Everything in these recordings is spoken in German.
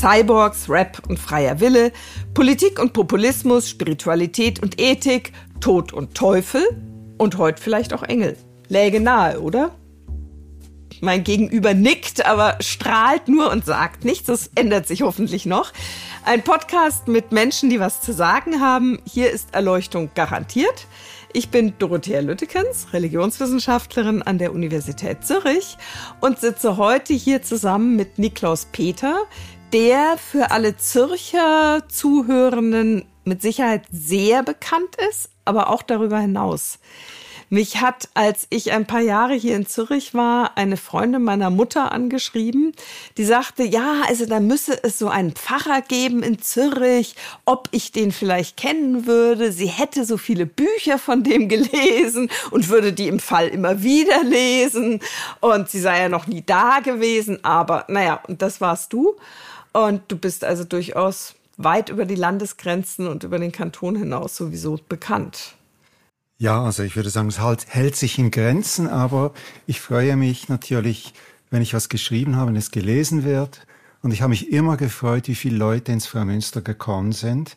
Cyborgs, Rap und freier Wille, Politik und Populismus, Spiritualität und Ethik, Tod und Teufel und heute vielleicht auch Engel. Läge nahe, oder? Mein Gegenüber nickt, aber strahlt nur und sagt nichts. Das ändert sich hoffentlich noch. Ein Podcast mit Menschen, die was zu sagen haben. Hier ist Erleuchtung garantiert. Ich bin Dorothea Lüttekens, Religionswissenschaftlerin an der Universität Zürich und sitze heute hier zusammen mit Niklaus Peter, der für alle Zürcher Zuhörenden mit Sicherheit sehr bekannt ist, aber auch darüber hinaus. Mich hat, als ich ein paar Jahre hier in Zürich war, eine Freundin meiner Mutter angeschrieben, die sagte, ja, also da müsse es so einen Pfarrer geben in Zürich, ob ich den vielleicht kennen würde. Sie hätte so viele Bücher von dem gelesen und würde die im Fall immer wieder lesen. Und sie sei ja noch nie da gewesen, aber naja, und das warst du. Und du bist also durchaus weit über die Landesgrenzen und über den Kanton hinaus sowieso bekannt. Ja, also ich würde sagen, es halt, hält sich in Grenzen, aber ich freue mich natürlich, wenn ich was geschrieben habe, wenn es gelesen wird. Und ich habe mich immer gefreut, wie viele Leute ins Freimünster gekommen sind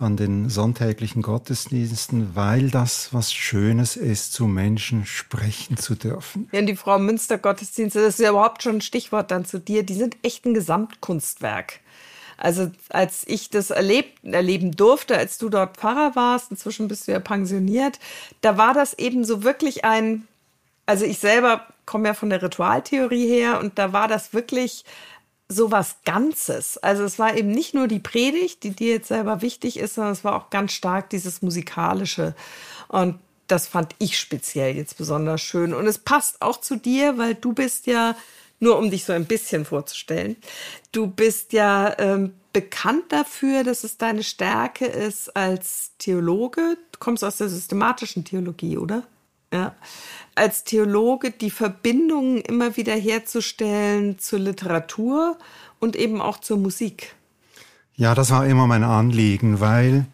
an den sonntäglichen Gottesdiensten, weil das was Schönes ist, zu Menschen sprechen zu dürfen. Ja, und die Frau Münster Gottesdienste, das ist ja überhaupt schon ein Stichwort dann zu dir, die sind echt ein Gesamtkunstwerk. Also als ich das erlebt, erleben durfte, als du dort Pfarrer warst, inzwischen bist du ja pensioniert, da war das eben so wirklich ein, also ich selber komme ja von der Ritualtheorie her und da war das wirklich so was Ganzes. Also es war eben nicht nur die Predigt, die dir jetzt selber wichtig ist, sondern es war auch ganz stark dieses Musikalische. Und das fand ich speziell jetzt besonders schön. Und es passt auch zu dir, weil du bist ja nur um dich so ein bisschen vorzustellen. Du bist ja ähm, bekannt dafür, dass es deine Stärke ist als Theologe. Du kommst aus der systematischen Theologie, oder? Ja. Als Theologe die Verbindungen immer wieder herzustellen zur Literatur und eben auch zur Musik. Ja, das war immer mein Anliegen, weil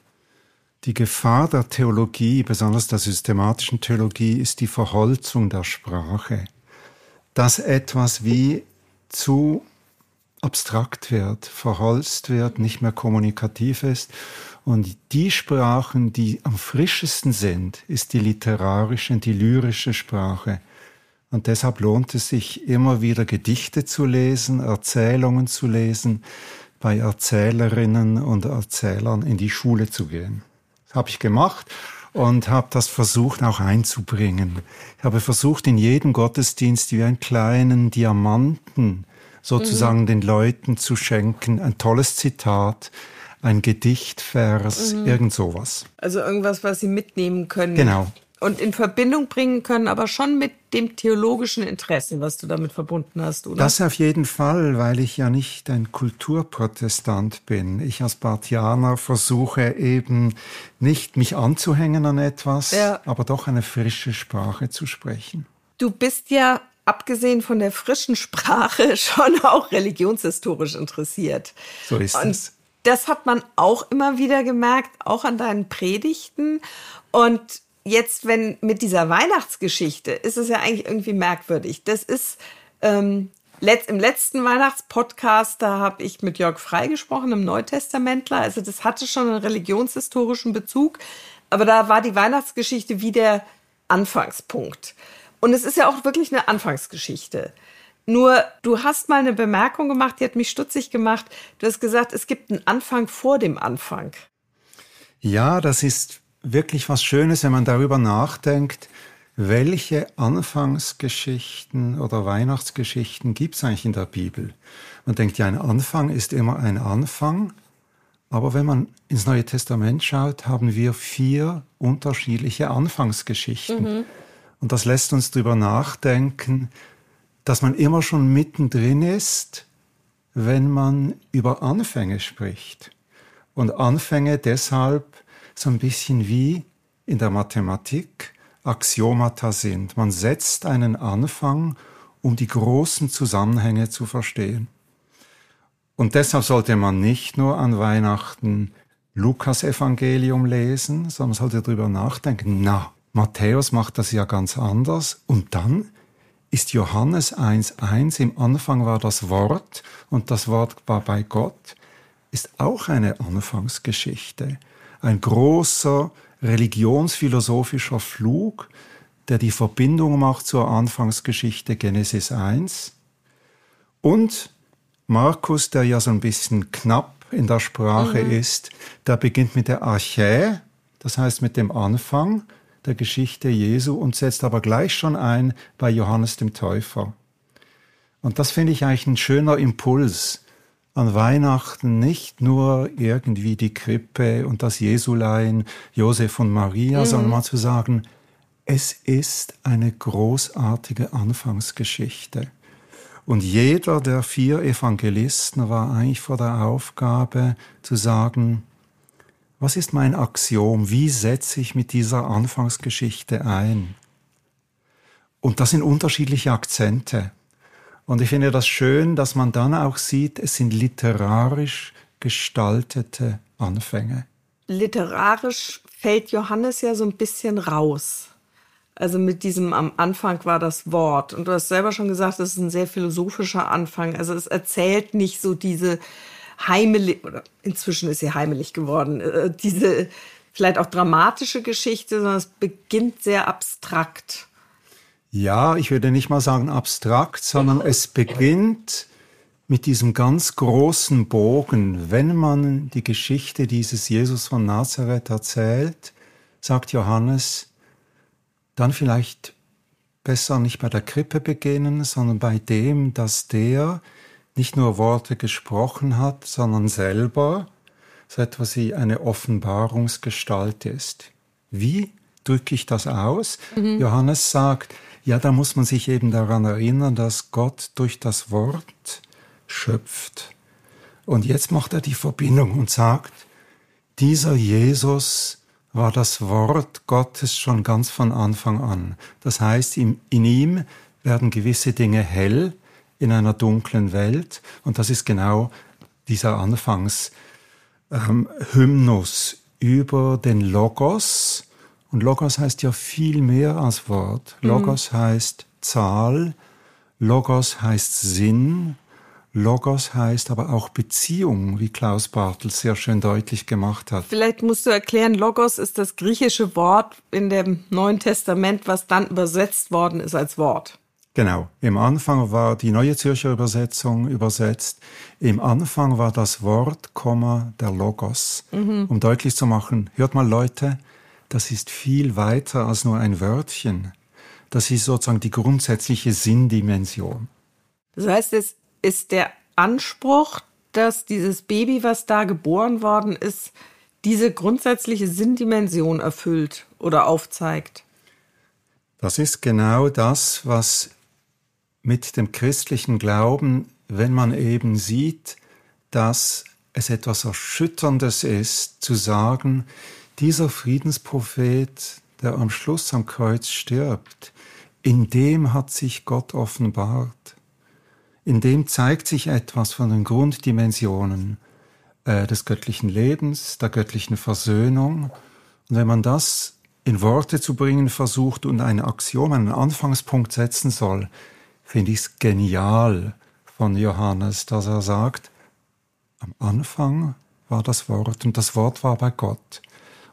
die Gefahr der Theologie, besonders der systematischen Theologie, ist die Verholzung der Sprache dass etwas wie zu abstrakt wird, verholzt wird, nicht mehr kommunikativ ist. Und die Sprachen, die am frischesten sind, ist die literarische, die lyrische Sprache. Und deshalb lohnt es sich immer wieder Gedichte zu lesen, Erzählungen zu lesen, bei Erzählerinnen und Erzählern in die Schule zu gehen. Das habe ich gemacht und habe das versucht auch einzubringen. Ich habe versucht, in jedem Gottesdienst wie einen kleinen Diamanten sozusagen mhm. den Leuten zu schenken. Ein tolles Zitat, ein Gedichtvers, mhm. irgend sowas. Also irgendwas, was sie mitnehmen können. Genau und in Verbindung bringen können, aber schon mit dem theologischen Interesse, was du damit verbunden hast, oder? Das auf jeden Fall, weil ich ja nicht ein Kulturprotestant bin. Ich als Bartianer versuche eben nicht mich anzuhängen an etwas, ja. aber doch eine frische Sprache zu sprechen. Du bist ja abgesehen von der frischen Sprache schon auch religionshistorisch interessiert. So ist und es. Das hat man auch immer wieder gemerkt, auch an deinen Predigten. Und jetzt, wenn mit dieser Weihnachtsgeschichte, ist es ja eigentlich irgendwie merkwürdig. Das ist ähm, letzt, im letzten Weihnachtspodcast, da habe ich mit Jörg Frei gesprochen, einem Neutestamentler. Also das hatte schon einen religionshistorischen Bezug. Aber da war die Weihnachtsgeschichte wie der Anfangspunkt. Und es ist ja auch wirklich eine Anfangsgeschichte. Nur, du hast mal eine Bemerkung gemacht, die hat mich stutzig gemacht. Du hast gesagt, es gibt einen Anfang vor dem Anfang. Ja, das ist wirklich was Schönes, wenn man darüber nachdenkt, welche Anfangsgeschichten oder Weihnachtsgeschichten gibt es eigentlich in der Bibel? Man denkt ja, ein Anfang ist immer ein Anfang, aber wenn man ins Neue Testament schaut, haben wir vier unterschiedliche Anfangsgeschichten. Mhm. Und das lässt uns darüber nachdenken, dass man immer schon mittendrin ist, wenn man über Anfänge spricht. Und Anfänge deshalb, so ein bisschen wie in der Mathematik Axiomata sind. Man setzt einen Anfang, um die großen Zusammenhänge zu verstehen. Und deshalb sollte man nicht nur an Weihnachten Lukas Evangelium lesen, sondern sollte darüber nachdenken, na, Matthäus macht das ja ganz anders und dann ist Johannes 1.1, im Anfang war das Wort und das Wort war bei Gott, ist auch eine Anfangsgeschichte. Ein großer religionsphilosophischer Flug, der die Verbindung macht zur Anfangsgeschichte Genesis 1. Und Markus, der ja so ein bisschen knapp in der Sprache mhm. ist, der beginnt mit der Archä, das heißt mit dem Anfang der Geschichte Jesu und setzt aber gleich schon ein bei Johannes dem Täufer. Und das finde ich eigentlich ein schöner Impuls an Weihnachten nicht nur irgendwie die Krippe und das Jesulein, Josef und Maria, mhm. sondern mal zu sagen, es ist eine großartige Anfangsgeschichte. Und jeder der vier Evangelisten war eigentlich vor der Aufgabe zu sagen, was ist mein Axiom? Wie setze ich mit dieser Anfangsgeschichte ein? Und das sind unterschiedliche Akzente. Und ich finde das schön, dass man dann auch sieht, es sind literarisch gestaltete Anfänge. Literarisch fällt Johannes ja so ein bisschen raus. Also mit diesem am Anfang war das Wort. Und du hast selber schon gesagt, es ist ein sehr philosophischer Anfang. Also es erzählt nicht so diese heimelig, oder inzwischen ist sie heimelig geworden, äh, diese vielleicht auch dramatische Geschichte, sondern es beginnt sehr abstrakt. Ja, ich würde nicht mal sagen abstrakt, sondern es beginnt mit diesem ganz großen Bogen. Wenn man die Geschichte dieses Jesus von Nazareth erzählt, sagt Johannes, dann vielleicht besser nicht bei der Krippe beginnen, sondern bei dem, dass der nicht nur Worte gesprochen hat, sondern selber so etwas wie eine Offenbarungsgestalt ist. Wie drücke ich das aus? Mhm. Johannes sagt, ja, da muss man sich eben daran erinnern, dass Gott durch das Wort schöpft. Und jetzt macht er die Verbindung und sagt, dieser Jesus war das Wort Gottes schon ganz von Anfang an. Das heißt, in, in ihm werden gewisse Dinge hell in einer dunklen Welt. Und das ist genau dieser Anfangshymnus ähm, über den Logos. Und Logos heißt ja viel mehr als Wort. Mhm. Logos mhm. heißt Zahl, Logos heißt Sinn, Logos heißt aber auch Beziehung, wie Klaus Bartel sehr schön deutlich gemacht hat. Vielleicht musst du erklären, Logos ist das griechische Wort in dem Neuen Testament, was dann übersetzt worden ist als Wort. Genau. Im Anfang war die Neue Zürcher Übersetzung übersetzt. Im Anfang war das Wort, Komma, der Logos. Mhm. Um deutlich zu machen, hört mal Leute, das ist viel weiter als nur ein Wörtchen. Das ist sozusagen die grundsätzliche Sinndimension. Das heißt, es ist der Anspruch, dass dieses Baby, was da geboren worden ist, diese grundsätzliche Sinndimension erfüllt oder aufzeigt. Das ist genau das, was mit dem christlichen Glauben, wenn man eben sieht, dass es etwas Erschütterndes ist, zu sagen, dieser Friedensprophet, der am Schluss am Kreuz stirbt, in dem hat sich Gott offenbart in dem zeigt sich etwas von den Grunddimensionen äh, des göttlichen Lebens, der göttlichen Versöhnung. Und wenn man das in Worte zu bringen versucht und ein Axiom, einen Anfangspunkt setzen soll, finde ich es genial von Johannes, dass er sagt, am Anfang war das Wort und das Wort war bei Gott.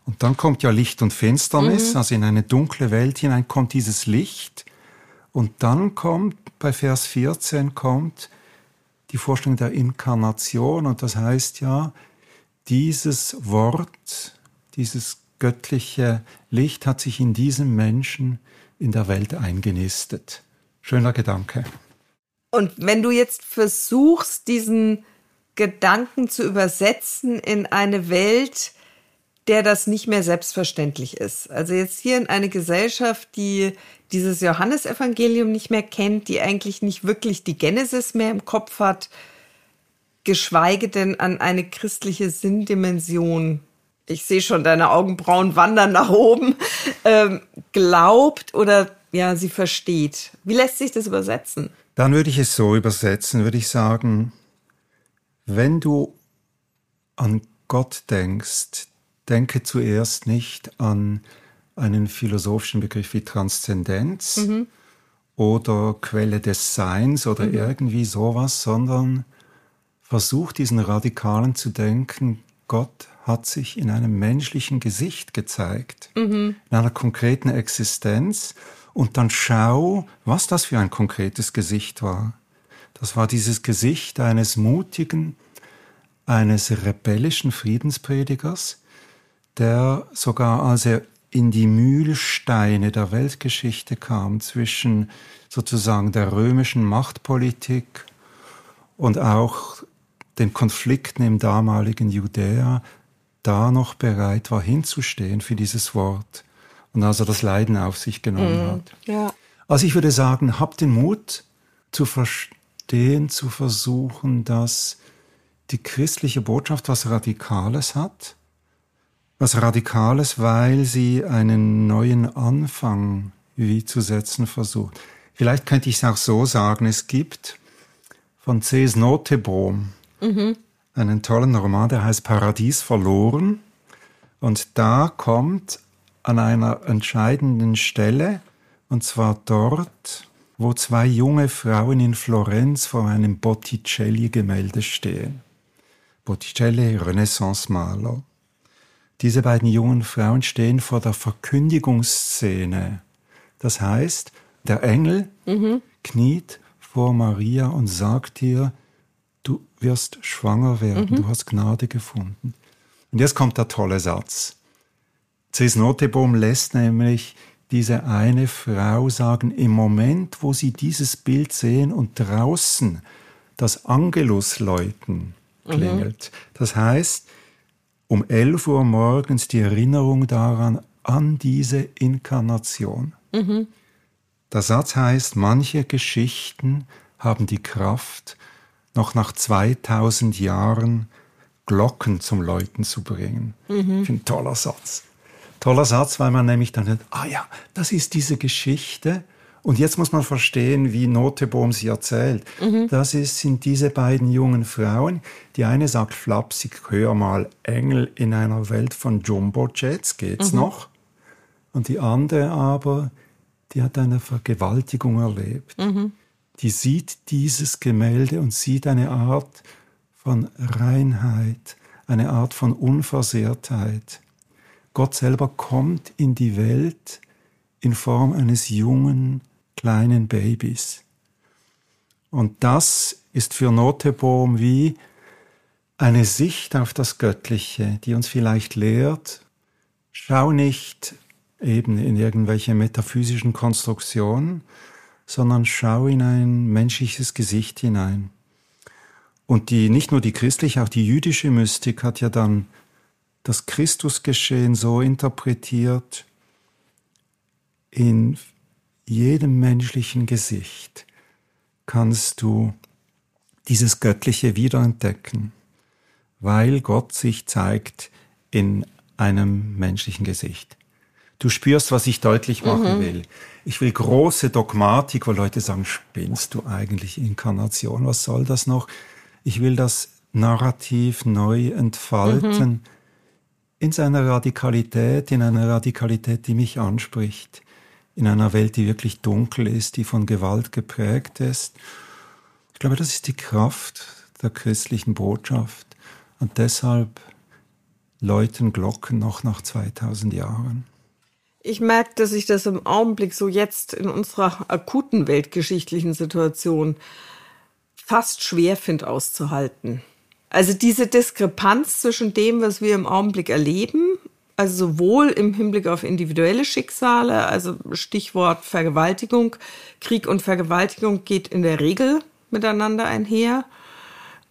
Und dann kommt ja Licht und Finsternis, mhm. also in eine dunkle Welt hinein kommt dieses Licht und dann kommt, bei Vers 14 kommt die Vorstellung der Inkarnation und das heißt ja, dieses Wort, dieses göttliche Licht hat sich in diesem Menschen in der Welt eingenistet. Schöner Gedanke. Und wenn du jetzt versuchst, diesen Gedanken zu übersetzen in eine Welt, der das nicht mehr selbstverständlich ist. Also jetzt hier in eine Gesellschaft, die dieses Johannesevangelium nicht mehr kennt, die eigentlich nicht wirklich die Genesis mehr im Kopf hat, geschweige denn an eine christliche Sinndimension. Ich sehe schon deine Augenbrauen wandern nach oben, ähm, glaubt oder ja, sie versteht. Wie lässt sich das übersetzen? Dann würde ich es so übersetzen, würde ich sagen, wenn du an Gott denkst, denke zuerst nicht an einen philosophischen Begriff wie Transzendenz mhm. oder Quelle des Seins oder mhm. irgendwie sowas, sondern versucht diesen Radikalen zu denken, Gott hat sich in einem menschlichen Gesicht gezeigt, mhm. in einer konkreten Existenz. Und dann schau, was das für ein konkretes Gesicht war. Das war dieses Gesicht eines mutigen, eines rebellischen Friedenspredigers, der sogar als er in die Mühlsteine der Weltgeschichte kam zwischen sozusagen der römischen Machtpolitik und auch den Konflikten im damaligen Judäa, da noch bereit war hinzustehen für dieses Wort und also das Leiden auf sich genommen mm, hat. Ja. Also ich würde sagen, habt den Mut zu verstehen, zu versuchen, dass die christliche Botschaft was Radikales hat, was Radikales, weil sie einen neuen Anfang wie zu setzen versucht. Vielleicht könnte ich es auch so sagen, es gibt von C.S. Notebohm mhm. einen tollen Roman, der heißt Paradies verloren. Und da kommt an einer entscheidenden Stelle, und zwar dort, wo zwei junge Frauen in Florenz vor einem Botticelli-Gemälde stehen. Botticelli, Renaissance-Maler. Diese beiden jungen Frauen stehen vor der Verkündigungsszene. Das heißt, der Engel mhm. kniet vor Maria und sagt ihr, du wirst schwanger werden, mhm. du hast Gnade gefunden. Und jetzt kommt der tolle Satz. Cis Notebohm lässt nämlich diese eine Frau sagen, im Moment, wo sie dieses Bild sehen und draußen das Angelusläuten klingelt. Mhm. Das heißt, um 11 Uhr morgens die Erinnerung daran, an diese Inkarnation. Mhm. Der Satz heißt, manche Geschichten haben die Kraft, noch nach 2000 Jahren Glocken zum Läuten zu bringen. Mhm. Ein toller Satz. Toller Satz, weil man nämlich dann denkt, ah ja, das ist diese Geschichte. Und jetzt muss man verstehen, wie Notebohm sie erzählt. Mhm. Das ist, sind diese beiden jungen Frauen. Die eine sagt flapsig, hör mal, Engel in einer Welt von Jumbo-Jets, geht's mhm. noch? Und die andere aber, die hat eine Vergewaltigung erlebt. Mhm. Die sieht dieses Gemälde und sieht eine Art von Reinheit, eine Art von Unversehrtheit. Gott selber kommt in die Welt in Form eines jungen, kleinen Babys. Und das ist für Notebohm wie eine Sicht auf das Göttliche, die uns vielleicht lehrt, schau nicht eben in irgendwelche metaphysischen Konstruktionen, sondern schau in ein menschliches Gesicht hinein. Und die, nicht nur die christliche, auch die jüdische Mystik hat ja dann das Christusgeschehen so interpretiert, in jedem menschlichen Gesicht kannst du dieses Göttliche wiederentdecken, weil Gott sich zeigt in einem menschlichen Gesicht. Du spürst, was ich deutlich machen mhm. will. Ich will große Dogmatik, wo Leute sagen, spinnst du eigentlich Inkarnation? Was soll das noch? Ich will das Narrativ neu entfalten mhm. In seiner Radikalität, in einer Radikalität, die mich anspricht, in einer Welt, die wirklich dunkel ist, die von Gewalt geprägt ist. Ich glaube, das ist die Kraft der christlichen Botschaft. Und deshalb läuten Glocken noch nach 2000 Jahren. Ich merke, dass ich das im Augenblick so jetzt in unserer akuten weltgeschichtlichen Situation fast schwer finde auszuhalten. Also diese Diskrepanz zwischen dem, was wir im Augenblick erleben, also sowohl im Hinblick auf individuelle Schicksale, also Stichwort Vergewaltigung, Krieg und Vergewaltigung geht in der Regel miteinander einher,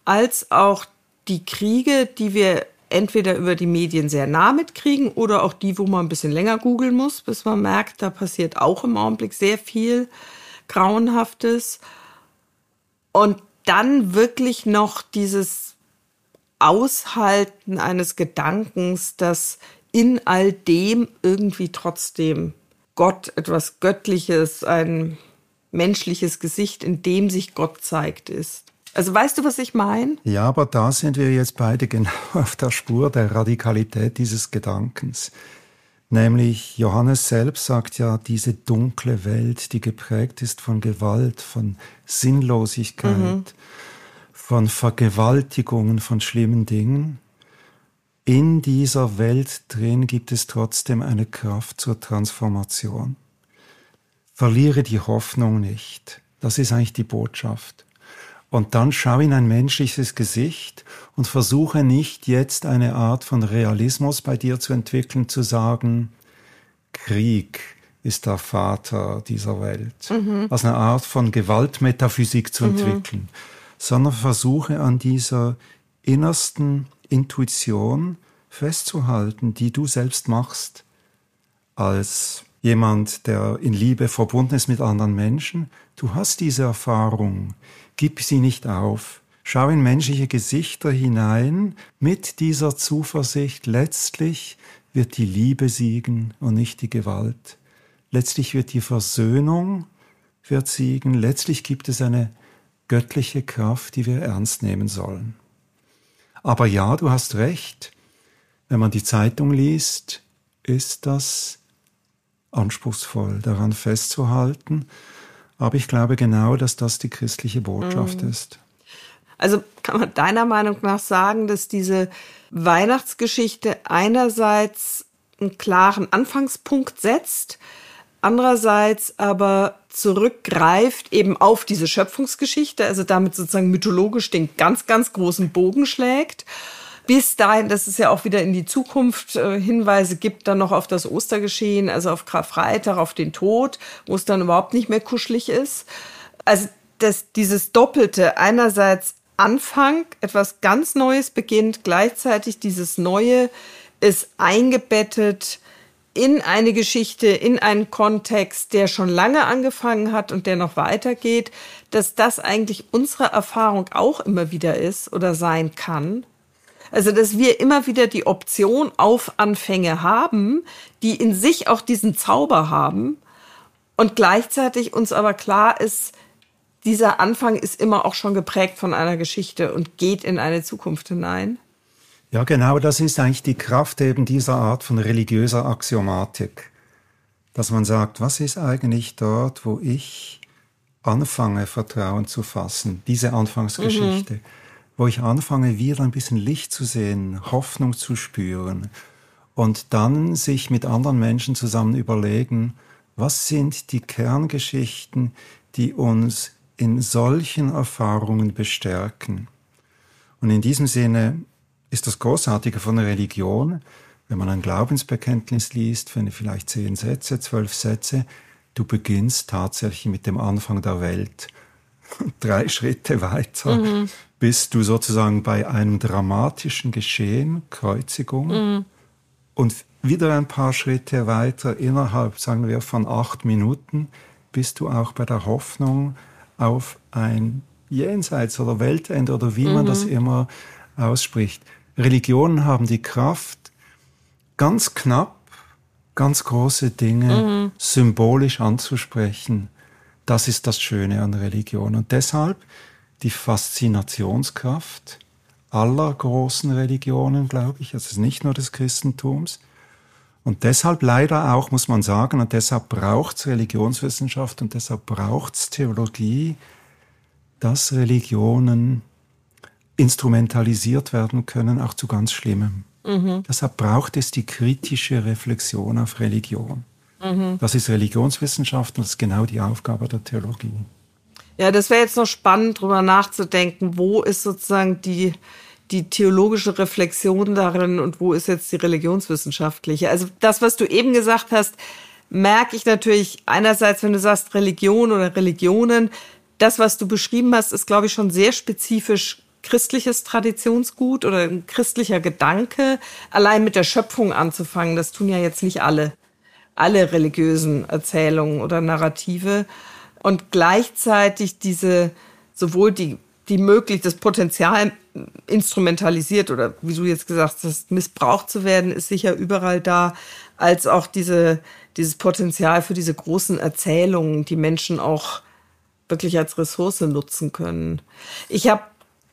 als auch die Kriege, die wir entweder über die Medien sehr nah mitkriegen oder auch die, wo man ein bisschen länger googeln muss, bis man merkt, da passiert auch im Augenblick sehr viel Grauenhaftes. Und dann wirklich noch dieses Aushalten eines Gedankens, dass in all dem irgendwie trotzdem Gott etwas Göttliches, ein menschliches Gesicht, in dem sich Gott zeigt, ist. Also weißt du, was ich meine? Ja, aber da sind wir jetzt beide genau auf der Spur der Radikalität dieses Gedankens. Nämlich Johannes selbst sagt ja, diese dunkle Welt, die geprägt ist von Gewalt, von Sinnlosigkeit, mhm. Von Vergewaltigungen, von schlimmen Dingen. In dieser Welt drin gibt es trotzdem eine Kraft zur Transformation. Verliere die Hoffnung nicht. Das ist eigentlich die Botschaft. Und dann schau in ein menschliches Gesicht und versuche nicht jetzt eine Art von Realismus bei dir zu entwickeln, zu sagen, Krieg ist der Vater dieser Welt. Mhm. Also eine Art von Gewaltmetaphysik zu mhm. entwickeln, sondern versuche an dieser innersten Intuition festzuhalten, die du selbst machst als jemand, der in Liebe verbunden ist mit anderen Menschen. Du hast diese Erfahrung Gib sie nicht auf. Schau in menschliche Gesichter hinein mit dieser Zuversicht. Letztlich wird die Liebe siegen und nicht die Gewalt. Letztlich wird die Versöhnung wird siegen. Letztlich gibt es eine göttliche Kraft, die wir ernst nehmen sollen. Aber ja, du hast recht. Wenn man die Zeitung liest, ist das anspruchsvoll, daran festzuhalten aber ich glaube genau, dass das die christliche Botschaft mhm. ist. Also kann man deiner Meinung nach sagen, dass diese Weihnachtsgeschichte einerseits einen klaren Anfangspunkt setzt, andererseits aber zurückgreift eben auf diese Schöpfungsgeschichte, also damit sozusagen mythologisch den ganz, ganz großen Bogen schlägt bis dahin, dass es ja auch wieder in die Zukunft äh, Hinweise gibt, dann noch auf das Ostergeschehen, also auf Karfreitag, auf den Tod, wo es dann überhaupt nicht mehr kuschelig ist. Also dass dieses Doppelte einerseits Anfang, etwas ganz Neues beginnt, gleichzeitig dieses Neue ist eingebettet in eine Geschichte, in einen Kontext, der schon lange angefangen hat und der noch weitergeht, dass das eigentlich unsere Erfahrung auch immer wieder ist oder sein kann. Also, dass wir immer wieder die Option auf Anfänge haben, die in sich auch diesen Zauber haben und gleichzeitig uns aber klar ist, dieser Anfang ist immer auch schon geprägt von einer Geschichte und geht in eine Zukunft hinein. Ja, genau, das ist eigentlich die Kraft eben dieser Art von religiöser Axiomatik. Dass man sagt, was ist eigentlich dort, wo ich anfange, Vertrauen zu fassen, diese Anfangsgeschichte. Mhm wo ich anfange, wieder ein bisschen Licht zu sehen, Hoffnung zu spüren und dann sich mit anderen Menschen zusammen überlegen, was sind die Kerngeschichten, die uns in solchen Erfahrungen bestärken. Und in diesem Sinne ist das Großartige von der Religion, wenn man ein Glaubensbekenntnis liest, wenn vielleicht zehn Sätze, zwölf Sätze, du beginnst tatsächlich mit dem Anfang der Welt. Drei Schritte weiter mhm bist du sozusagen bei einem dramatischen Geschehen, Kreuzigung, mhm. und wieder ein paar Schritte weiter, innerhalb, sagen wir, von acht Minuten, bist du auch bei der Hoffnung auf ein Jenseits oder Weltende oder wie mhm. man das mhm. immer ausspricht. Religionen haben die Kraft, ganz knapp, ganz große Dinge mhm. symbolisch anzusprechen. Das ist das Schöne an Religion. Und deshalb die Faszinationskraft aller großen Religionen, glaube ich, also nicht nur des Christentums. Und deshalb leider auch, muss man sagen, und deshalb braucht es Religionswissenschaft und deshalb braucht es Theologie, dass Religionen instrumentalisiert werden können, auch zu ganz Schlimmem. Mhm. Deshalb braucht es die kritische Reflexion auf Religion. Mhm. Das ist Religionswissenschaft und das ist genau die Aufgabe der Theologie. Ja, das wäre jetzt noch spannend, drüber nachzudenken, wo ist sozusagen die, die theologische Reflexion darin und wo ist jetzt die religionswissenschaftliche. Also das, was du eben gesagt hast, merke ich natürlich einerseits, wenn du sagst Religion oder Religionen, das, was du beschrieben hast, ist, glaube ich, schon sehr spezifisch christliches Traditionsgut oder ein christlicher Gedanke, allein mit der Schöpfung anzufangen. Das tun ja jetzt nicht alle, alle religiösen Erzählungen oder Narrative und gleichzeitig diese sowohl die die möglich das Potenzial instrumentalisiert oder wie du jetzt gesagt hast, missbraucht zu werden, ist sicher überall da, als auch diese, dieses Potenzial für diese großen Erzählungen, die Menschen auch wirklich als Ressource nutzen können. Ich habe,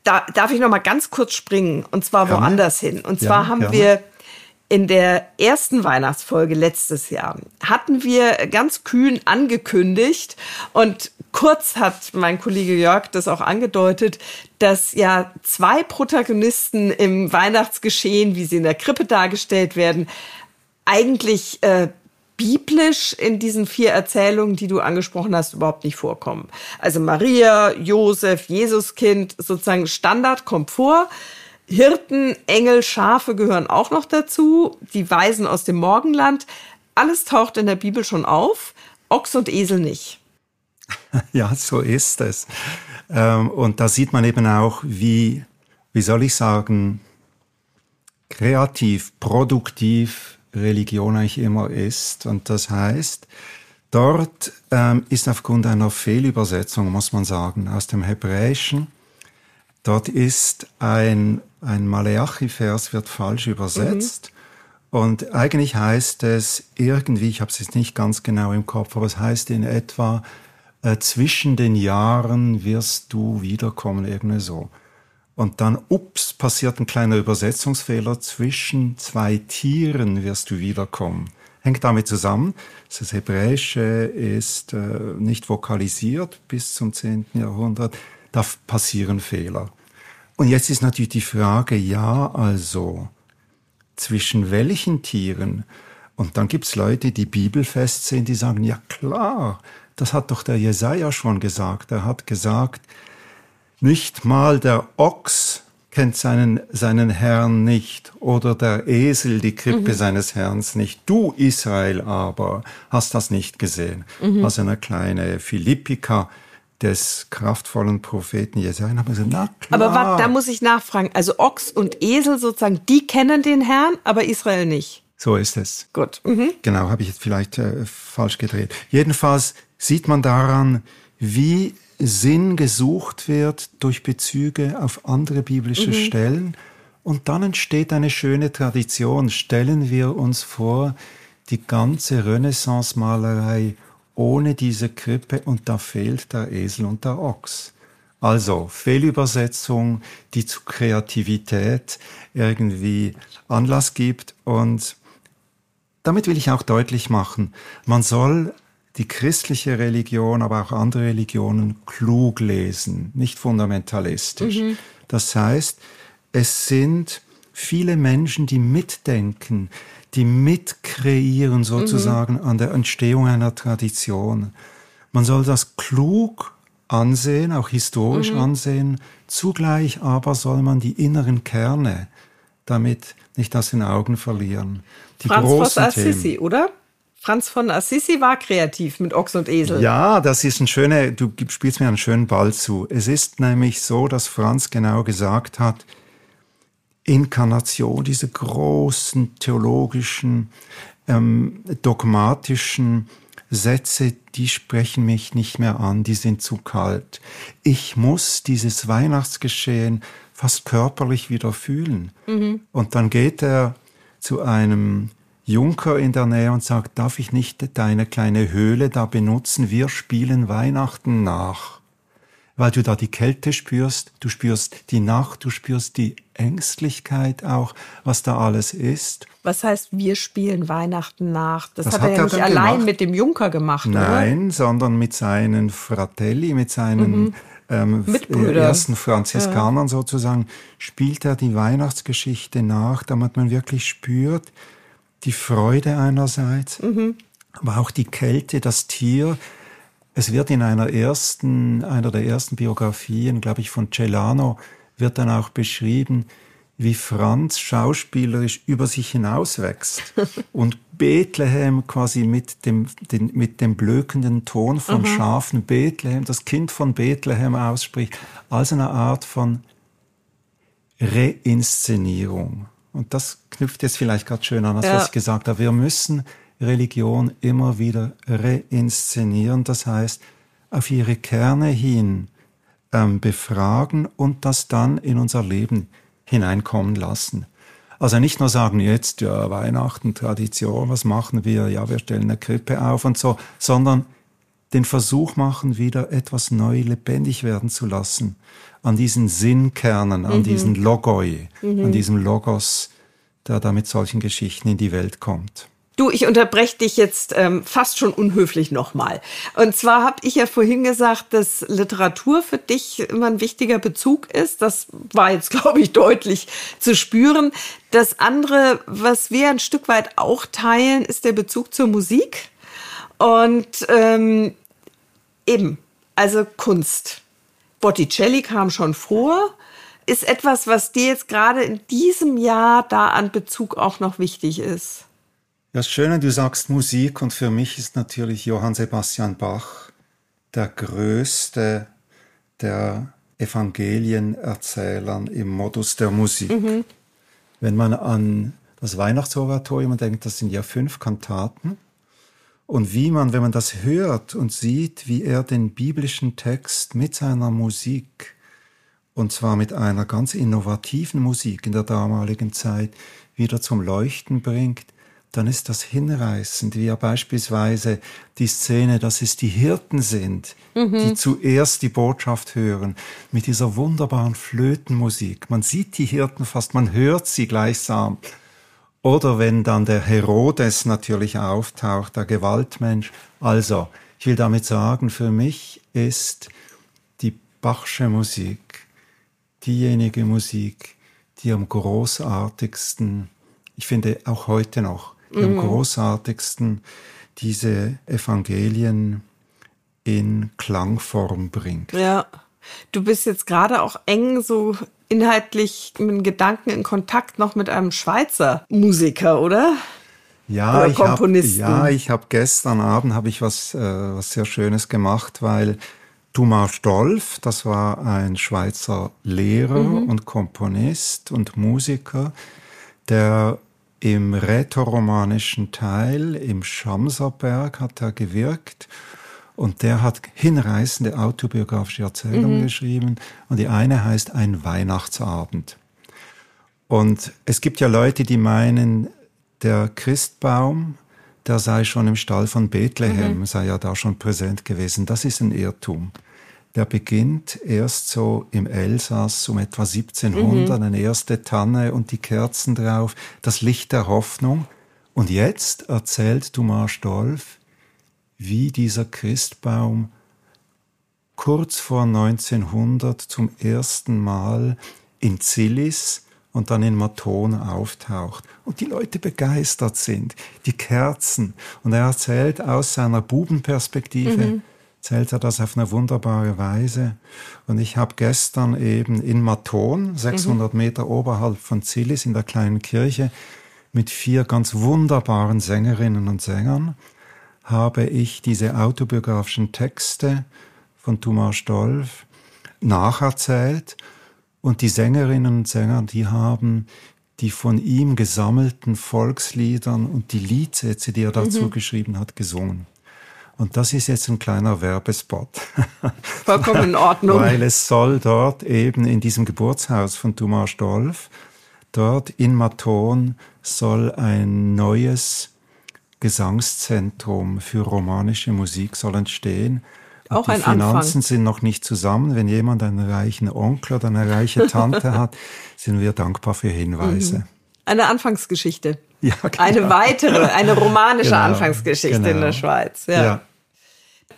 da darf ich noch mal ganz kurz springen und zwar gerne. woanders hin. Und zwar ja, haben gerne. wir In der ersten Weihnachtsfolge letztes Jahr hatten wir ganz kühn angekündigt und kurz hat mein Kollege Jörg das auch angedeutet, dass ja zwei Protagonisten im Weihnachtsgeschehen, wie sie in der Krippe dargestellt werden, eigentlich äh, biblisch in diesen vier Erzählungen, die du angesprochen hast, überhaupt nicht vorkommen. Also Maria, Josef, Jesuskind, sozusagen Standard kommt vor. Hirten, Engel, Schafe gehören auch noch dazu. Die Weisen aus dem Morgenland. Alles taucht in der Bibel schon auf. Ochs und Esel nicht. Ja, so ist es. Ähm, und da sieht man eben auch, wie, wie soll ich sagen, kreativ, produktiv Religion eigentlich immer ist. Und das heißt, dort ähm, ist aufgrund einer Fehlübersetzung, muss man sagen, aus dem Hebräischen, dort ist ein, ein Maleachi-Vers wird falsch übersetzt. Mhm. Und eigentlich heißt es irgendwie, ich habe es jetzt nicht ganz genau im Kopf, aber es heißt in etwa, äh, zwischen den Jahren wirst du wiederkommen, irgendwie so. Und dann, ups, passiert ein kleiner Übersetzungsfehler. Zwischen zwei Tieren wirst du wiederkommen. Hängt damit zusammen. Das Hebräische ist äh, nicht vokalisiert bis zum 10. Jahrhundert. Da passieren Fehler. Und jetzt ist natürlich die Frage, ja, also, zwischen welchen Tieren? Und dann gibt's Leute, die bibelfest sind, die sagen, ja klar, das hat doch der Jesaja schon gesagt. Er hat gesagt, nicht mal der Ochs kennt seinen, seinen Herrn nicht oder der Esel die Krippe mhm. seines Herrn nicht. Du Israel aber hast das nicht gesehen. Mhm. Also eine kleine Philippika des kraftvollen Propheten Jesaja. Aber, gesagt, na klar. aber warte, da muss ich nachfragen. Also Ochs und Esel sozusagen, die kennen den Herrn, aber Israel nicht. So ist es. Gut. Mhm. Genau, habe ich jetzt vielleicht äh, falsch gedreht. Jedenfalls sieht man daran, wie Sinn gesucht wird durch Bezüge auf andere biblische mhm. Stellen. Und dann entsteht eine schöne Tradition. Stellen wir uns vor, die ganze Renaissance-Malerei ohne diese Krippe und da fehlt der Esel und der Ochs. Also Fehlübersetzung, die zu Kreativität irgendwie Anlass gibt. Und damit will ich auch deutlich machen, man soll die christliche Religion, aber auch andere Religionen klug lesen, nicht fundamentalistisch. Mhm. Das heißt, es sind viele Menschen, die mitdenken, die mitkreieren sozusagen mhm. an der Entstehung einer Tradition. Man soll das klug ansehen, auch historisch mhm. ansehen. Zugleich aber soll man die inneren Kerne damit nicht aus den Augen verlieren. Die Franz großen Assisi, Themen. oder? Franz von Assisi war kreativ mit Ochs und Esel. Ja, das ist ein schöner, du spielst mir einen schönen Ball zu. Es ist nämlich so, dass Franz genau gesagt hat, Inkarnation, diese großen theologischen, ähm, dogmatischen Sätze, die sprechen mich nicht mehr an, die sind zu kalt. Ich muss dieses Weihnachtsgeschehen fast körperlich wieder fühlen. Mhm. Und dann geht er zu einem Junker in der Nähe und sagt, darf ich nicht deine kleine Höhle da benutzen? Wir spielen Weihnachten nach. Weil du da die Kälte spürst, du spürst die Nacht, du spürst die Ängstlichkeit auch, was da alles ist. Was heißt, wir spielen Weihnachten nach? Das, das hat, er ja nicht allein gemacht. mit dem Junker gemacht, Nein, oder? sondern mit seinen Fratelli, mit seinen mhm. ähm, ersten Franziskanern ja. sozusagen, spielt er die Weihnachtsgeschichte nach, damit man wirklich spürt, die Freude einerseits, mhm. aber auch die Kälte, das Tier. Es wird in einer ersten, einer der ersten Biografien, glaube ich, von Celano, wird dann auch beschrieben, wie Franz schauspielerisch über sich hinauswächst und Bethlehem quasi mit dem, den, mit dem blökenden Ton von mhm. Schafen Bethlehem, das Kind von Bethlehem ausspricht, als eine Art von Reinszenierung. Und das knüpft jetzt vielleicht gerade schön an, das, ja. was ich gesagt habe. Wir müssen Religion immer wieder reinszenieren, das heißt, auf ihre Kerne hin ähm, befragen und das dann in unser Leben hineinkommen lassen. Also nicht nur sagen, jetzt ja Weihnachten, Tradition, was machen wir? Ja, wir stellen eine Krippe auf und so, sondern den Versuch machen, wieder etwas neu lebendig werden zu lassen an diesen Sinnkernen, an mhm. diesen Logoi, mhm. an diesem Logos der da mit solchen Geschichten in die Welt kommt. Du, ich unterbreche dich jetzt ähm, fast schon unhöflich nochmal. Und zwar habe ich ja vorhin gesagt, dass Literatur für dich immer ein wichtiger Bezug ist. Das war jetzt, glaube ich, deutlich zu spüren. Das andere, was wir ein Stück weit auch teilen, ist der Bezug zur Musik. Und ähm, eben, also Kunst. Botticelli kam schon vor. Ist etwas, was dir jetzt gerade in diesem Jahr da an Bezug auch noch wichtig ist? Ja, schön, du sagst Musik und für mich ist natürlich Johann Sebastian Bach der größte der Evangelienerzählern im Modus der Musik. Mhm. Wenn man an das Weihnachtsoratorium denkt, das sind ja fünf Kantaten. Und wie man, wenn man das hört und sieht, wie er den biblischen Text mit seiner Musik, und zwar mit einer ganz innovativen Musik in der damaligen Zeit, wieder zum Leuchten bringt, dann ist das hinreißend, wie ja beispielsweise die Szene, dass es die Hirten sind, mhm. die zuerst die Botschaft hören, mit dieser wunderbaren Flötenmusik. Man sieht die Hirten fast, man hört sie gleichsam. Oder wenn dann der Herodes natürlich auftaucht, der Gewaltmensch. Also, ich will damit sagen, für mich ist die Bachsche Musik diejenige Musik, die am großartigsten, ich finde auch heute noch, die mhm. am großartigsten diese Evangelien in Klangform bringt. Ja. Du bist jetzt gerade auch eng so inhaltlich mit Gedanken in Kontakt noch mit einem Schweizer Musiker, oder? Ja, oder ich habe ja, ich habe gestern Abend habe ich was äh, was sehr Schönes gemacht, weil Thomas Stolf, das war ein Schweizer Lehrer mhm. und Komponist und Musiker, der im rätoromanischen Teil im Schamserberg hat er gewirkt und der hat hinreißende autobiografische Erzählungen mhm. geschrieben und die eine heißt Ein Weihnachtsabend. Und es gibt ja Leute, die meinen, der Christbaum, der sei schon im Stall von Bethlehem, mhm. sei ja da schon präsent gewesen. Das ist ein Irrtum der beginnt erst so im Elsass um etwa 1700, mhm. eine erste Tanne und die Kerzen drauf, das Licht der Hoffnung. Und jetzt erzählt Thomas Stolf, wie dieser Christbaum kurz vor 1900 zum ersten Mal in Zillis und dann in Maton auftaucht und die Leute begeistert sind, die Kerzen. Und er erzählt aus seiner Bubenperspektive, mhm zählt er das auf eine wunderbare Weise. Und ich habe gestern eben in Maton, 600 mhm. Meter oberhalb von Zillis, in der kleinen Kirche, mit vier ganz wunderbaren Sängerinnen und Sängern, habe ich diese autobiografischen Texte von Thomas Stolf nacherzählt. Und die Sängerinnen und Sänger, die haben die von ihm gesammelten Volksliedern und die Liedsätze, die er dazu mhm. geschrieben hat, gesungen. Und das ist jetzt ein kleiner Werbespot. Vollkommen in Ordnung. Weil es soll dort eben in diesem Geburtshaus von Thomas Stolf, dort in Maton soll ein neues Gesangszentrum für romanische Musik soll entstehen. Auch die Finanzen Anfang. sind noch nicht zusammen. Wenn jemand einen reichen Onkel oder eine reiche Tante hat, sind wir dankbar für Hinweise. Mhm. Eine Anfangsgeschichte. Ja, genau. Eine weitere, eine romanische genau, Anfangsgeschichte genau. in der Schweiz. Ja. ja.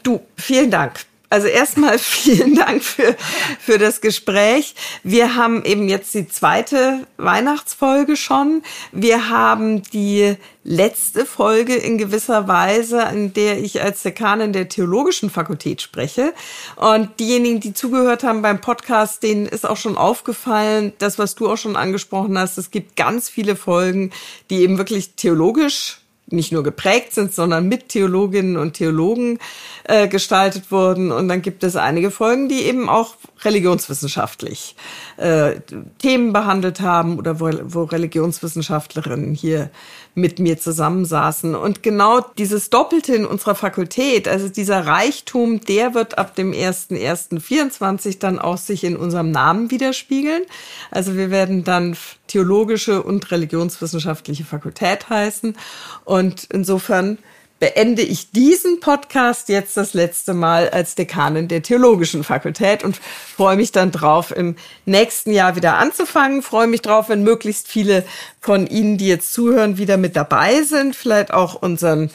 Du, vielen Dank. Also erstmal vielen Dank für, für das Gespräch. Wir haben eben jetzt die zweite Weihnachtsfolge schon. Wir haben die letzte Folge in gewisser Weise, in der ich als Dekanin der Theologischen Fakultät spreche. Und diejenigen, die zugehört haben beim Podcast, denen ist auch schon aufgefallen, das, was du auch schon angesprochen hast, es gibt ganz viele Folgen, die eben wirklich theologisch nicht nur geprägt sind, sondern mit Theologinnen und Theologen äh, gestaltet wurden. Und dann gibt es einige Folgen, die eben auch religionswissenschaftlich äh, Themen behandelt haben oder wo, wo Religionswissenschaftlerinnen hier mit mir zusammensaßen. Und genau dieses Doppelte in unserer Fakultät, also dieser Reichtum, der wird ab dem 1.1.24 dann auch sich in unserem Namen widerspiegeln. Also wir werden dann theologische und religionswissenschaftliche Fakultät heißen. Und insofern beende ich diesen Podcast jetzt das letzte Mal als Dekanin der Theologischen Fakultät und freue mich dann drauf, im nächsten Jahr wieder anzufangen. Freue mich drauf, wenn möglichst viele von Ihnen, die jetzt zuhören, wieder mit dabei sind. Vielleicht auch unseren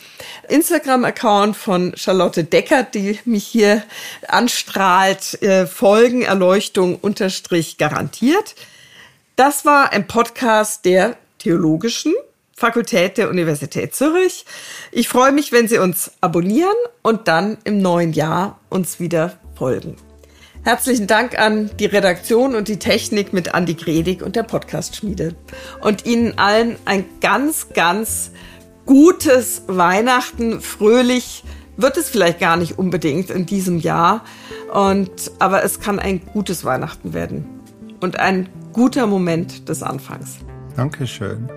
Instagram-Account von Charlotte Deckert, die mich hier anstrahlt, äh, Folgen Erleuchtung unterstrich garantiert. Das war ein Podcast der Theologischen Fakultät der Universität Zürich. Ich freue mich, wenn Sie uns abonnieren und dann im neuen Jahr uns wieder folgen. Herzlichen Dank an die Redaktion und die Technik mit Andi Gredig und der Podcast-Schmiede. Und Ihnen allen ein ganz, ganz gutes Weihnachten. Fröhlich wird es vielleicht gar nicht unbedingt in diesem Jahr. Und, aber es kann ein gutes Weihnachten werden. Und ein guter Moment des Anfangs. Dankeschön.